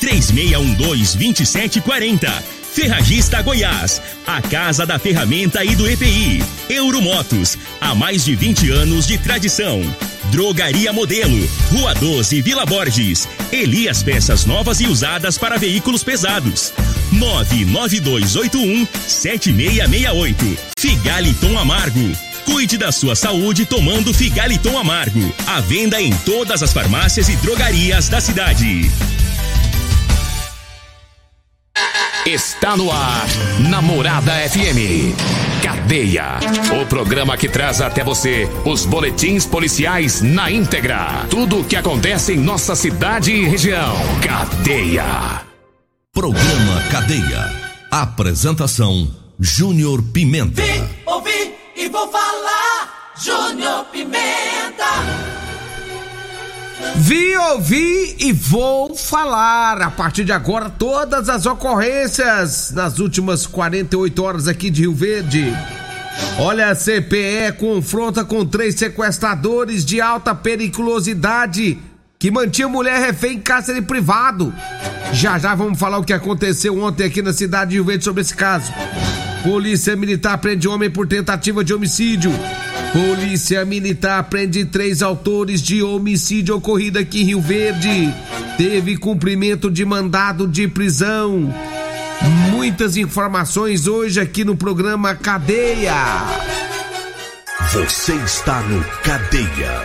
3612-2740. Ferragista Goiás, a casa da ferramenta e do EPI. Euromotos, há mais de 20 anos de tradição. Drogaria Modelo, Rua 12, Vila Borges. Elias Peças Novas e Usadas para Veículos Pesados. 99281-7668. Figaliton Amargo. Cuide da sua saúde tomando Figaliton Amargo. À venda em todas as farmácias e drogarias da cidade. Está no ar, Namorada FM. Cadeia. O programa que traz até você os boletins policiais na íntegra. Tudo o que acontece em nossa cidade e região. Cadeia. Programa Cadeia. Apresentação: Júnior Pimenta. Vi, ouvi e vou falar. Júnior Pimenta. Vi, ouvi e vou falar a partir de agora todas as ocorrências nas últimas 48 horas aqui de Rio Verde. Olha, a CPE confronta com três sequestradores de alta periculosidade que mantinha mulher refém em cárcere privado. Já já vamos falar o que aconteceu ontem aqui na cidade de Rio Verde sobre esse caso. Polícia Militar prende homem por tentativa de homicídio. Polícia Militar prende três autores de homicídio ocorrido aqui em Rio Verde. Teve cumprimento de mandado de prisão. Muitas informações hoje aqui no programa Cadeia. Você está no Cadeia.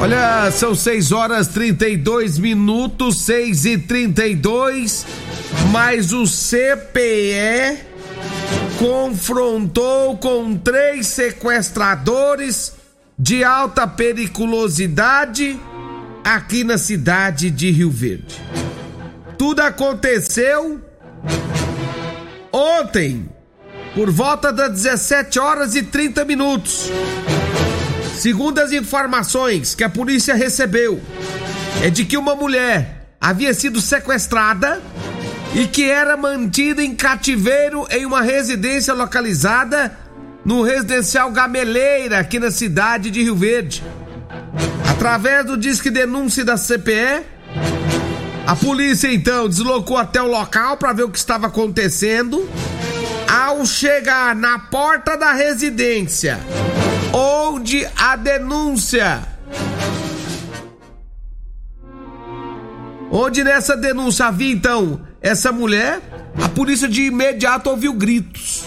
Olha, são 6 horas 32 minutos, 6 e 32 mas o CPE confrontou com três sequestradores de alta periculosidade aqui na cidade de Rio Verde. Tudo aconteceu ontem, por volta das 17 horas e 30 minutos. Segundo as informações que a polícia recebeu, é de que uma mulher havia sido sequestrada e que era mantida em cativeiro em uma residência localizada no residencial Gameleira, aqui na cidade de Rio Verde. Através do disque denúncia da CPE, a polícia então deslocou até o local para ver o que estava acontecendo. Ao chegar na porta da residência, onde a denúncia Onde nessa denúncia havia então essa mulher, a polícia de imediato ouviu gritos.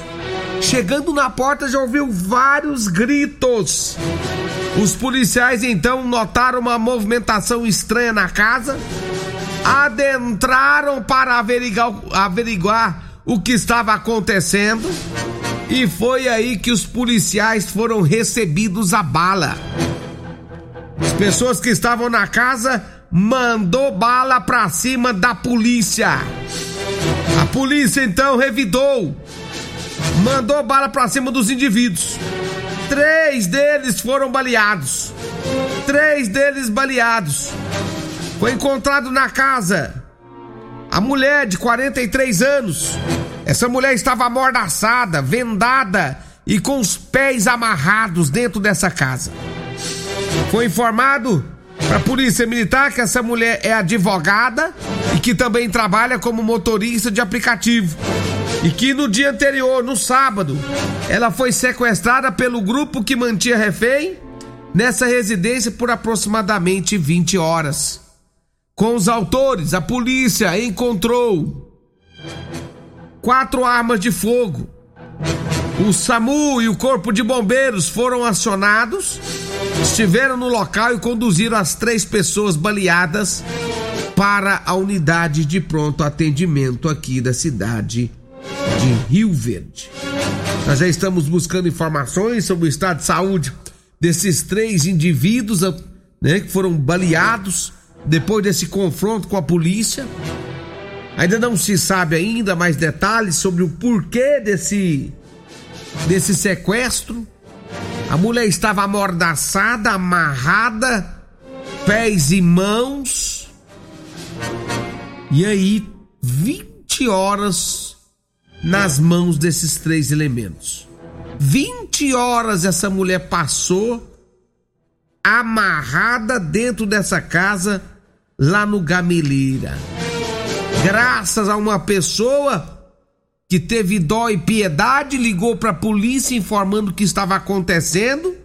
Chegando na porta já ouviu vários gritos. Os policiais então notaram uma movimentação estranha na casa, adentraram para averiguar, averiguar o que estava acontecendo e foi aí que os policiais foram recebidos a bala. As pessoas que estavam na casa mandou bala pra cima da polícia. A polícia então revidou, mandou bala pra cima dos indivíduos. Três deles foram baleados. Três deles baleados. Foi encontrado na casa a mulher de 43 anos. Essa mulher estava amordaçada, vendada e com os pés amarrados dentro dessa casa. Foi informado para a Polícia Militar que essa mulher é advogada e que também trabalha como motorista de aplicativo. E que no dia anterior, no sábado, ela foi sequestrada pelo grupo que mantinha refém nessa residência por aproximadamente 20 horas. Com os autores, a polícia encontrou quatro armas de fogo. O SAMU e o Corpo de Bombeiros foram acionados, estiveram no local e conduziram as três pessoas baleadas para a unidade de pronto atendimento aqui da cidade de Rio Verde. Nós já estamos buscando informações sobre o estado de saúde desses três indivíduos. né, que foram baleados depois desse confronto com a polícia. Ainda não se sabe ainda mais detalhes sobre o porquê desse desse sequestro. A mulher estava amordaçada, amarrada, pés e mãos. E aí, 20 horas nas mãos desses três elementos. 20 horas essa mulher passou amarrada dentro dessa casa lá no Gameleira. Graças a uma pessoa que teve dó e piedade, ligou para a polícia informando o que estava acontecendo.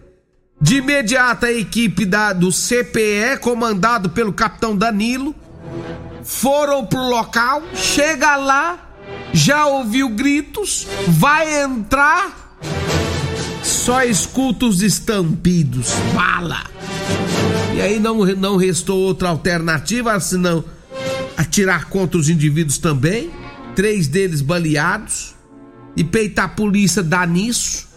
De imediato, a equipe da, do CPE, comandado pelo capitão Danilo, foram pro local. Chega lá, já ouviu gritos, vai entrar, só escuta os estampidos, bala. E aí não, não restou outra alternativa senão atirar contra os indivíduos também três deles baleados, e peitar a polícia dá nisso,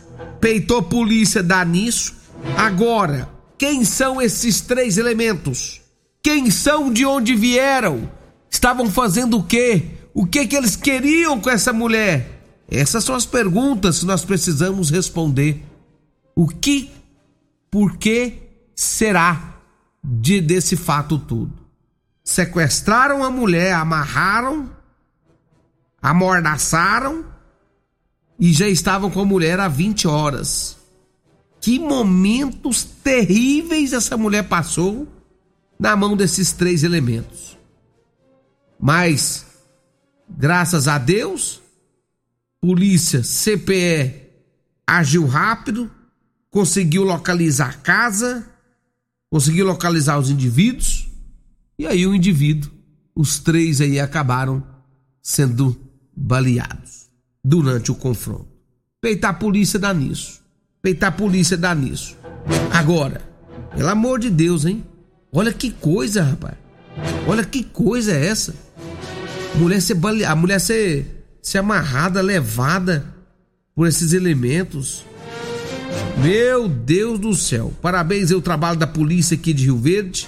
peitou a polícia dá nisso. Agora, quem são esses três elementos? Quem são, de onde vieram? Estavam fazendo o quê? O que que eles queriam com essa mulher? Essas são as perguntas que nós precisamos responder. O que, por que será de desse fato tudo? Sequestraram a mulher, amarraram amordaçaram e já estavam com a mulher há 20 horas. Que momentos terríveis essa mulher passou na mão desses três elementos. Mas, graças a Deus, polícia CPE agiu rápido, conseguiu localizar a casa, conseguiu localizar os indivíduos, e aí o indivíduo, os três aí acabaram sendo baleados durante o confronto. Peitar a polícia dá nisso. Peitar a polícia dá nisso. Agora, pelo amor de Deus, hein? Olha que coisa, rapaz. Olha que coisa é essa. Mulher ser bale... A mulher ser, ser amarrada, levada por esses elementos. Meu Deus do céu. Parabéns ao trabalho da polícia aqui de Rio Verde.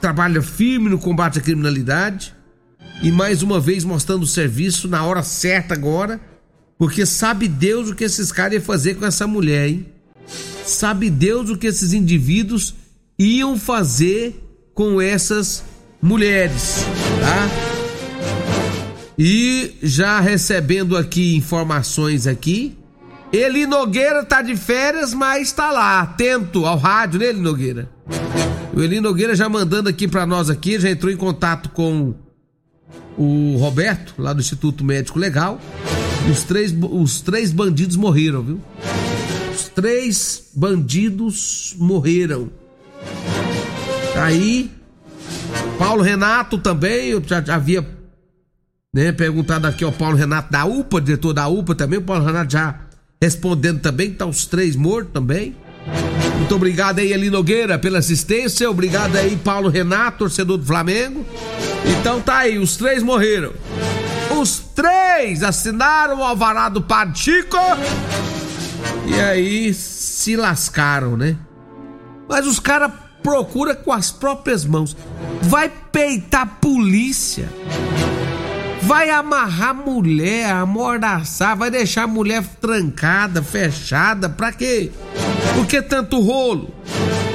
Trabalha firme no combate à criminalidade e mais uma vez mostrando o serviço na hora certa agora, porque sabe Deus o que esses caras iam fazer com essa mulher, hein? Sabe Deus o que esses indivíduos iam fazer com essas mulheres, tá? E já recebendo aqui informações aqui, Eli Nogueira tá de férias, mas tá lá, atento ao rádio, né, Eli Nogueira? O Eli Nogueira já mandando aqui para nós aqui, já entrou em contato com o Roberto, lá do Instituto Médico Legal. Os três, os três bandidos morreram, viu? Os três bandidos morreram. Aí, Paulo Renato também, eu já, já havia né, perguntado aqui ao Paulo Renato da UPA, diretor da UPA também. O Paulo Renato já respondendo também, tá os três mortos também. Muito obrigado aí, Eli Nogueira, pela assistência. Obrigado aí, Paulo Renato, torcedor do Flamengo. Então tá aí, os três morreram. Os três assinaram o alvará do. E aí se lascaram, né? Mas os caras procuram com as próprias mãos. Vai peitar a polícia. Vai amarrar mulher, amordaçar, vai deixar a mulher trancada, fechada, pra quê? Por que tanto rolo?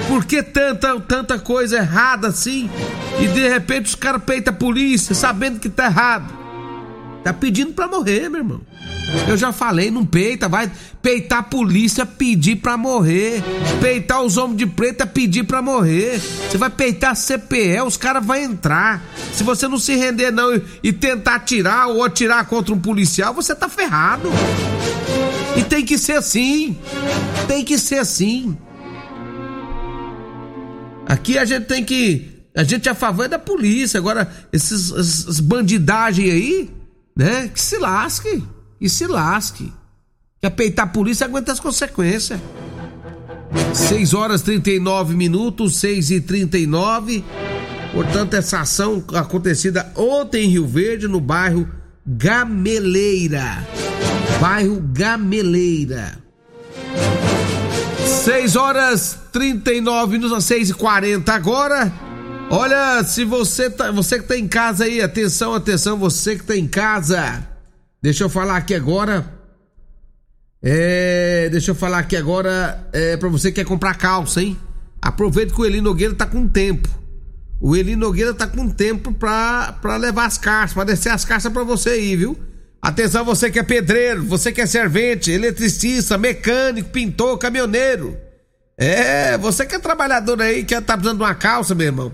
Por que tanta, tanta coisa errada assim? E de repente os caras peitam a polícia sabendo que tá errado. Tá pedindo pra morrer, meu irmão. Eu já falei, não peita, vai peitar a polícia, pedir pra morrer. Peitar os homens de preto é pedir pra morrer. Você vai peitar a CPE, os caras vão entrar. Se você não se render não e, e tentar atirar ou atirar contra um policial, você tá ferrado. E tem que ser assim. Tem que ser assim. Aqui a gente tem que. A gente é a favor da polícia. Agora, esses, esses bandidagem aí, né? Que se lasque e se lasque. Quer peitar a polícia, aguenta as consequências. 6 horas 39 minutos, 6 e 39 Portanto, essa ação acontecida ontem em Rio Verde, no bairro Gameleira. Bairro Gameleira. 6 horas 39 minutos, 6 e 40 agora. Olha, se você tá, você que tá em casa aí, atenção, atenção, você que tá em casa. Deixa eu falar aqui agora. É, deixa eu falar aqui agora é para você que quer comprar calça, hein? Aproveita que o Eli Nogueira tá com tempo. O Eli Nogueira tá com tempo pra, pra levar as caixas, pra descer as caixas pra você aí, viu? Atenção, você que é pedreiro, você que é servente, eletricista, mecânico, pintor, caminhoneiro. É, você que é trabalhador aí, que tá precisando de uma calça, meu irmão.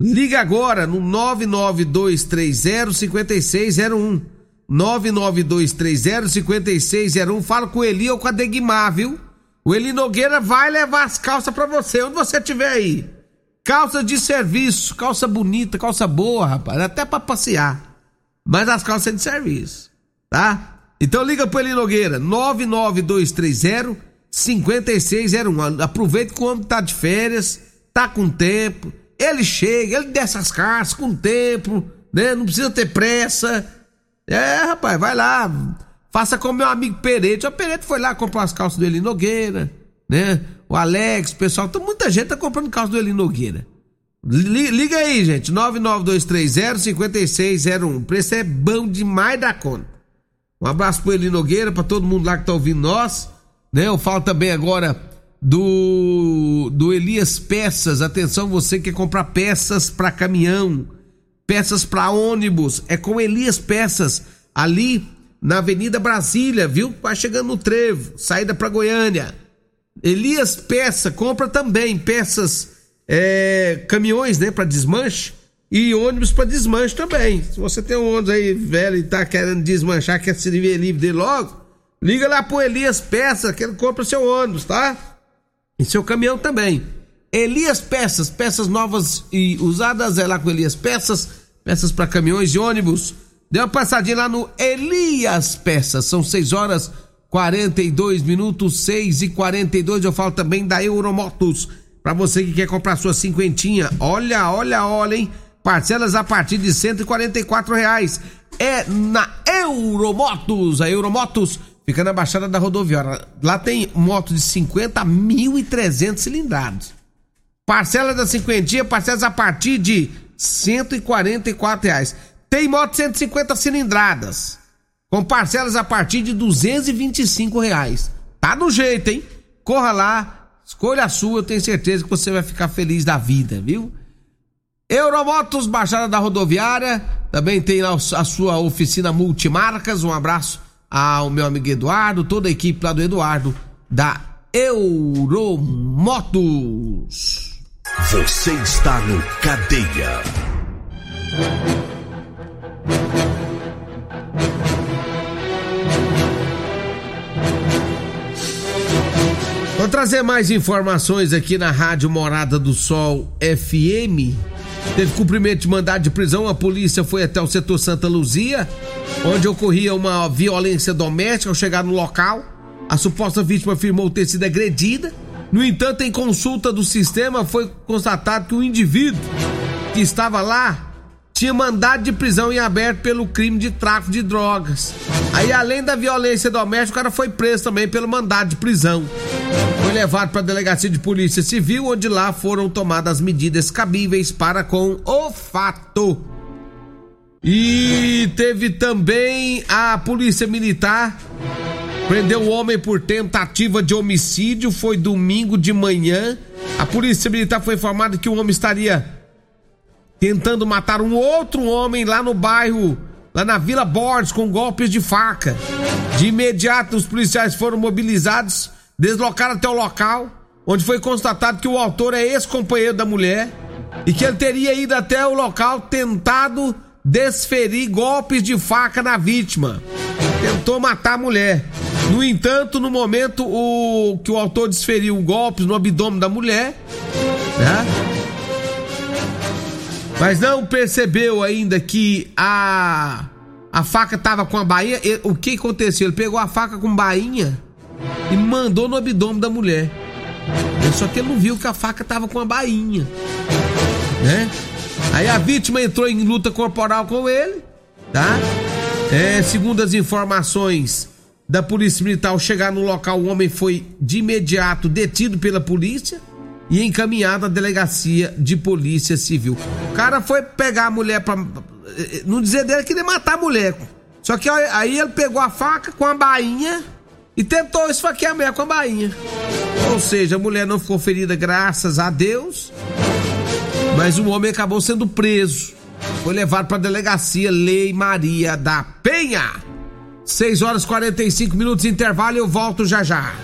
Liga agora no 992305601. 992305601. Fala com o Eli ou com a Degmar, viu? O Eli Nogueira vai levar as calças para você, onde você estiver aí. Calça de serviço, calça bonita, calça boa, rapaz, até para passear. Mas as calças de serviço, tá? Então liga pro Eli Nogueira, 99230 5601. Aproveita que o homem tá de férias, tá com tempo. Ele chega, ele desce as calças com tempo, né? Não precisa ter pressa. É, rapaz, vai lá. Faça como meu amigo Pereto. O Pereto foi lá comprar as calças do Eli Nogueira, né? O Alex, o pessoal. Então, muita gente tá comprando calças do Eli Nogueira. Liga aí, gente. 99230-5601. O preço é bom demais da conta. Um abraço pro Eli Nogueira, pra todo mundo lá que tá ouvindo nós. Né? Eu falo também agora do, do Elias Peças. Atenção, você que quer comprar peças para caminhão, peças para ônibus. É com Elias Peças. Ali na Avenida Brasília, viu? Vai chegando no Trevo, saída para Goiânia. Elias Peça, compra também peças, é, caminhões, né, para desmanche e ônibus para desmanche também. Se você tem um ônibus aí velho e tá querendo desmanchar, quer se ver livre dele logo, liga lá pro Elias Peça, que ele compra seu ônibus, tá? E seu caminhão também. Elias Peças, peças novas e usadas, é lá com Elias Peças, peças para caminhões e ônibus. Dê uma passadinha lá no Elias Peças. São 6 horas 42 minutos, 6 e 42. Eu falo também da Euromotos. Para você que quer comprar sua cinquentinha, olha, olha, olha, hein? Parcelas a partir de 144 reais. É na Euromotos. A Euromotos fica na Baixada da Rodoviária. Lá tem moto de 50 mil e 300 cilindrados. Parcela da cinquentinha, parcelas a partir de 144 reais. Tem moto 150 cilindradas, com parcelas a partir de 225 reais. Tá no jeito, hein? Corra lá, escolha a sua, eu tenho certeza que você vai ficar feliz da vida, viu? Euromotos, Baixada da Rodoviária, também tem lá a sua oficina multimarcas. Um abraço ao meu amigo Eduardo, toda a equipe lá do Eduardo, da Euromotos. Você está no Cadeia. Trazer mais informações aqui na Rádio Morada do Sol FM. Teve cumprimento de mandado de prisão, a polícia foi até o setor Santa Luzia, onde ocorria uma violência doméstica. Ao chegar no local, a suposta vítima afirmou ter sido agredida. No entanto, em consulta do sistema, foi constatado que o indivíduo que estava lá tinha mandado de prisão em aberto pelo crime de tráfico de drogas. Aí, além da violência doméstica, o cara foi preso também pelo mandado de prisão. Foi levado para a delegacia de polícia civil, onde lá foram tomadas medidas cabíveis para com o fato. E teve também a polícia militar prendeu o homem por tentativa de homicídio. Foi domingo de manhã. A polícia militar foi informada que o homem estaria tentando matar um outro homem lá no bairro, lá na Vila Borges, com golpes de faca. De imediato, os policiais foram mobilizados, deslocaram até o local, onde foi constatado que o autor é ex-companheiro da mulher e que ele teria ido até o local tentado desferir golpes de faca na vítima. Tentou matar a mulher. No entanto, no momento o que o autor desferiu golpes no abdômen da mulher, né? Mas não percebeu ainda que a a faca tava com a bainha. O que aconteceu? Ele pegou a faca com bainha e mandou no abdômen da mulher. Só que ele não viu que a faca tava com a bainha, né? Aí a vítima entrou em luta corporal com ele, tá? É, segundo as informações da Polícia Militar ao chegar no local, o homem foi de imediato detido pela polícia e encaminhado à delegacia de polícia civil. O cara foi pegar a mulher pra. Não dizer dele que ele matar a mulher. Só que aí ele pegou a faca com a bainha e tentou esfaquear a mulher com a bainha. Ou seja, a mulher não ficou ferida, graças a Deus. Mas o homem acabou sendo preso. Foi levado para a delegacia Lei Maria da Penha. 6 horas 45 minutos intervalo, eu volto já já.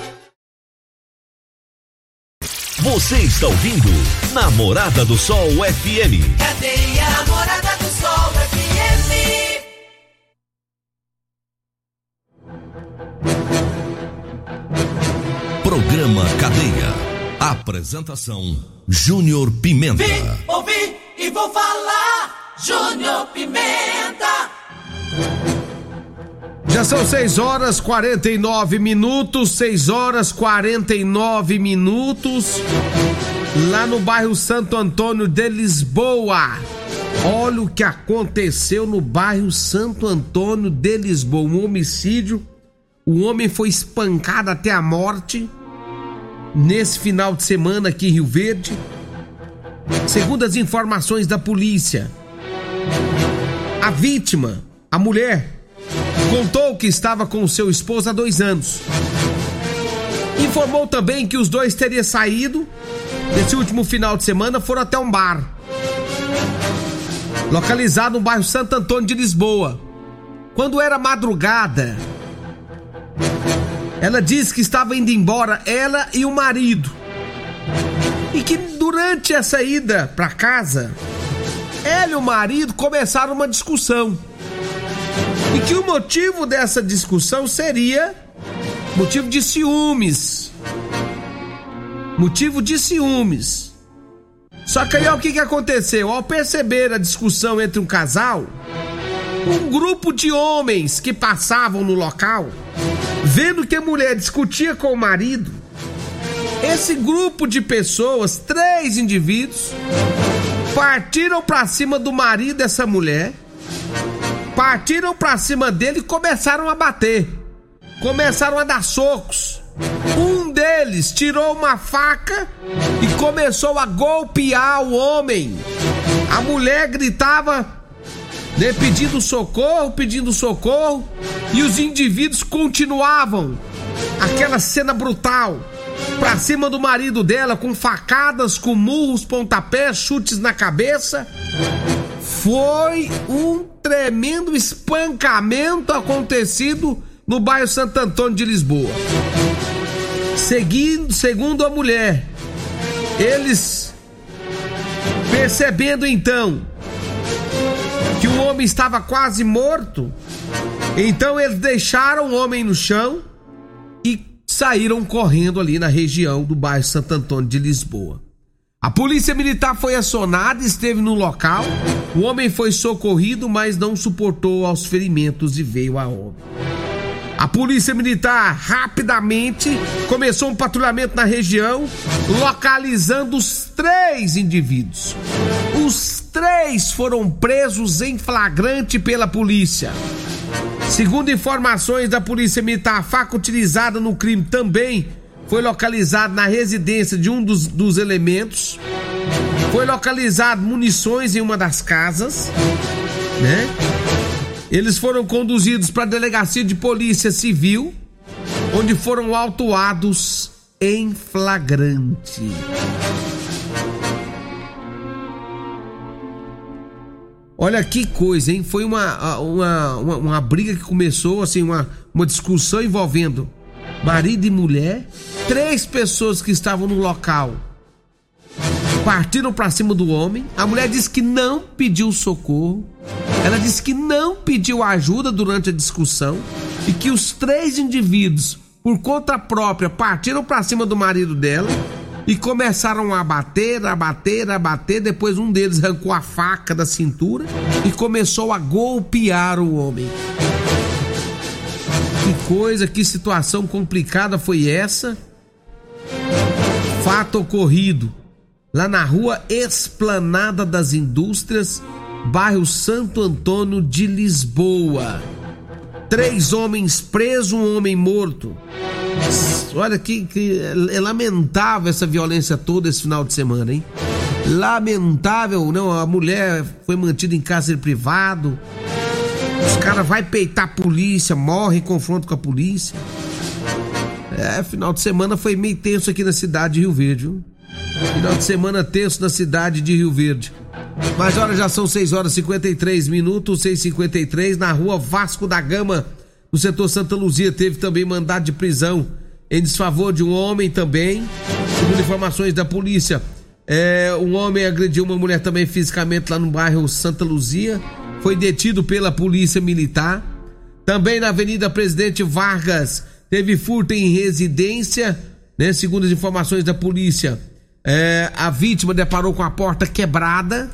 Você está ouvindo Namorada do Sol FM. Cadeia Namorada do Sol FM. Programa Cadeia. Apresentação Júnior Pimenta. Vim, ouvi e vou falar. Júnior Pimenta. Já são 6 horas 49 minutos, 6 horas 49 minutos, lá no bairro Santo Antônio de Lisboa. Olha o que aconteceu no bairro Santo Antônio de Lisboa: um homicídio. O homem foi espancado até a morte nesse final de semana aqui em Rio Verde. Segundo as informações da polícia, a vítima, a mulher, contou que estava com seu esposo há dois anos. Informou também que os dois teriam saído nesse último final de semana, foram até um bar, localizado no bairro Santo Antônio de Lisboa. Quando era madrugada, ela disse que estava indo embora, ela e o marido. E que durante essa ida para casa, ela e o marido começaram uma discussão. E que o motivo dessa discussão seria motivo de ciúmes. Motivo de ciúmes. Só que aí ó, o que, que aconteceu? Ao perceber a discussão entre um casal, um grupo de homens que passavam no local, vendo que a mulher discutia com o marido, esse grupo de pessoas, três indivíduos, partiram para cima do marido dessa mulher, partiram para cima dele e começaram a bater. Começaram a dar socos. Um deles tirou uma faca e começou a golpear o homem. A mulher gritava né, pedindo socorro, pedindo socorro, e os indivíduos continuavam aquela cena brutal pra cima do marido dela com facadas, com murros, pontapés, chutes na cabeça. Foi um tremendo espancamento acontecido no bairro Santo Antônio de Lisboa. Seguindo, segundo a mulher, eles percebendo então que o homem estava quase morto, então eles deixaram o homem no chão e saíram correndo ali na região do bairro Santo Antônio de Lisboa. A polícia militar foi acionada, esteve no local. O homem foi socorrido, mas não suportou aos ferimentos e veio a óbito. A polícia militar rapidamente começou um patrulhamento na região, localizando os três indivíduos. Os três foram presos em flagrante pela polícia. Segundo informações da polícia militar, a faca utilizada no crime também foi localizada na residência de um dos, dos elementos. Foi localizado munições em uma das casas, né? Eles foram conduzidos para a delegacia de polícia civil, onde foram autuados em flagrante. Olha que coisa, hein? Foi uma, uma, uma, uma, briga que começou, assim, uma, uma discussão envolvendo marido e mulher. Três pessoas que estavam no local partiram para cima do homem. A mulher disse que não pediu socorro. Ela disse que não pediu ajuda durante a discussão e que os três indivíduos, por conta própria, partiram para cima do marido dela e começaram a bater, a bater, a bater. Depois um deles arrancou a faca da cintura e começou a golpear o homem. Coisa, que situação complicada foi essa? Fato ocorrido lá na rua Esplanada das Indústrias, bairro Santo Antônio de Lisboa. Três homens presos, um homem morto. Olha que, que é lamentável essa violência toda esse final de semana, hein? Lamentável, não, a mulher foi mantida em cárcere privado. Os caras vai peitar a polícia, morre em confronto com a polícia. É, final de semana foi meio tenso aqui na cidade de Rio Verde, viu? Final de semana tenso na cidade de Rio Verde. Mas olha, já são 6 horas e 53 minutos, 6 53 na rua Vasco da Gama, no setor Santa Luzia, teve também mandado de prisão em desfavor de um homem também. Segundo informações da polícia, é, um homem agrediu uma mulher também fisicamente lá no bairro Santa Luzia. Foi detido pela polícia militar. Também na Avenida Presidente Vargas, teve furto em residência, né? Segundo as informações da polícia, é, a vítima deparou com a porta quebrada,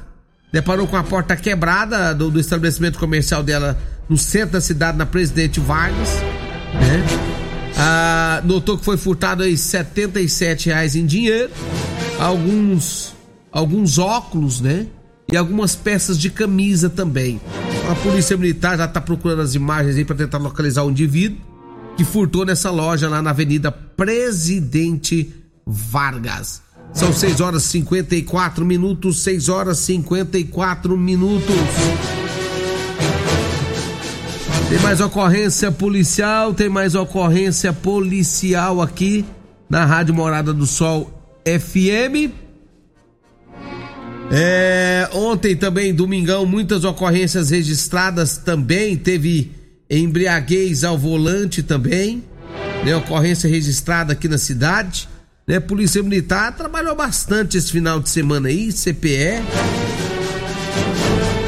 deparou com a porta quebrada do, do, estabelecimento comercial dela no centro da cidade, na Presidente Vargas, né? Ah, notou que foi furtado aí 77 reais em dinheiro, alguns alguns óculos, né? E algumas peças de camisa também. A polícia militar já está procurando as imagens aí para tentar localizar o indivíduo que furtou nessa loja lá na Avenida Presidente Vargas. São 6 horas e 54 minutos, 6 horas e 54 minutos. Tem mais ocorrência policial, tem mais ocorrência policial aqui na Rádio Morada do Sol FM. É, ontem também, domingão, muitas ocorrências registradas também. Teve embriaguez ao volante também, né? Ocorrência registrada aqui na cidade, né? Polícia Militar trabalhou bastante esse final de semana aí, CPE.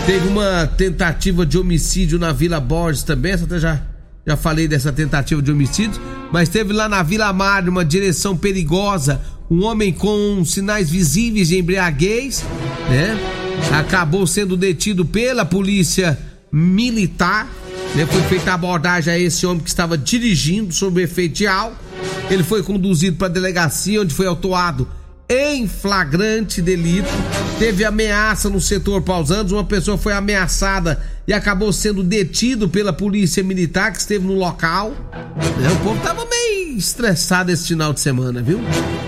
Teve uma tentativa de homicídio na Vila Borges também, até já, já falei dessa tentativa de homicídio, mas teve lá na Vila Mário uma direção perigosa, um homem com sinais visíveis de embriaguez, né? Acabou sendo detido pela polícia militar né, foi feita a abordagem a esse homem que estava dirigindo sob efeito de álcool. Ele foi conduzido para a delegacia, onde foi autuado em flagrante delito. Teve ameaça no setor Pausantes, uma pessoa foi ameaçada e acabou sendo detido pela polícia militar que esteve no local. Né, o povo tava meio estressado esse final de semana, viu?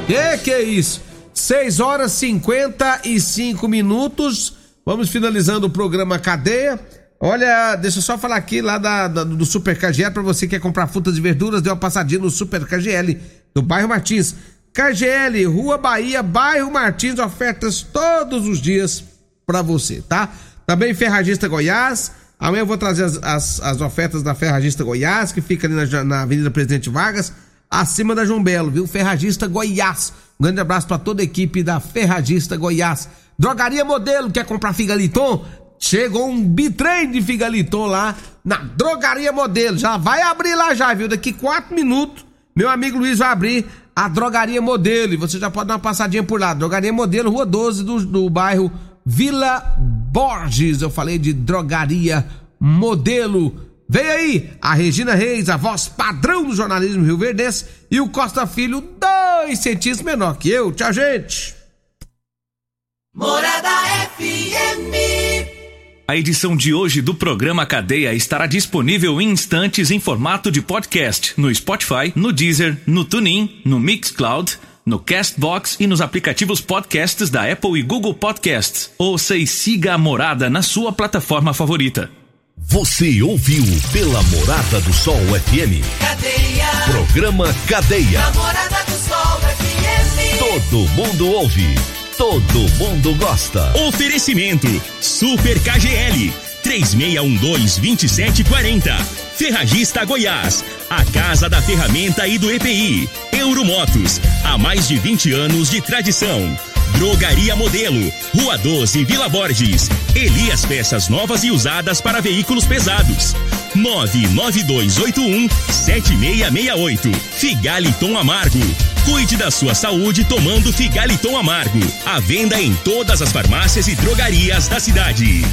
Que que é isso? 6 horas 55 minutos. Vamos finalizando o programa Cadeia. Olha, deixa eu só falar aqui lá da, da do Super KGL para você que quer comprar frutas e verduras, deu uma passadinha no Super KGL do bairro Martins. KGL, Rua Bahia, bairro Martins, ofertas todos os dias para você, tá? Também Ferragista Goiás. Amanhã eu vou trazer as, as, as ofertas da Ferragista Goiás, que fica ali na, na Avenida Presidente Vargas, acima da João Belo, viu? Ferragista Goiás. Um grande abraço para toda a equipe da Ferragista Goiás. Drogaria Modelo, quer comprar figaliton? Chegou um bitrem de figaliton lá na Drogaria Modelo. Já vai abrir lá já, viu? Daqui quatro minutos, meu amigo Luiz vai abrir a Drogaria Modelo. E você já pode dar uma passadinha por lá. Drogaria Modelo, Rua 12 do, do bairro Vila Borges. Eu falei de Drogaria Modelo. Vem aí a Regina Reis, a voz padrão do jornalismo Rio Verdense, e o Costa Filho, dois centímetros menor que eu. Tchau, gente. Morada FM. A edição de hoje do programa Cadeia estará disponível em instantes em formato de podcast no Spotify, no Deezer, no TuneIn, no Mixcloud, no Castbox e nos aplicativos podcasts da Apple e Google Podcasts. Ouça e siga a Morada na sua plataforma favorita. Você ouviu pela Morada do Sol FM. Cadeia. Programa Cadeia. Namorada do Sol FM. Todo mundo ouve todo mundo gosta. Oferecimento Super KGL 3612-2740. Ferragista Goiás, a casa da ferramenta e do EPI. Euromotos, há mais de 20 anos de tradição. Drogaria Modelo, Rua 12, Vila Borges. Elias Peças Novas e Usadas para Veículos Pesados. 99281 7668. Figaliton Amargo. Cuide da sua saúde tomando Figaliton Amargo. A venda em todas as farmácias e drogarias da cidade.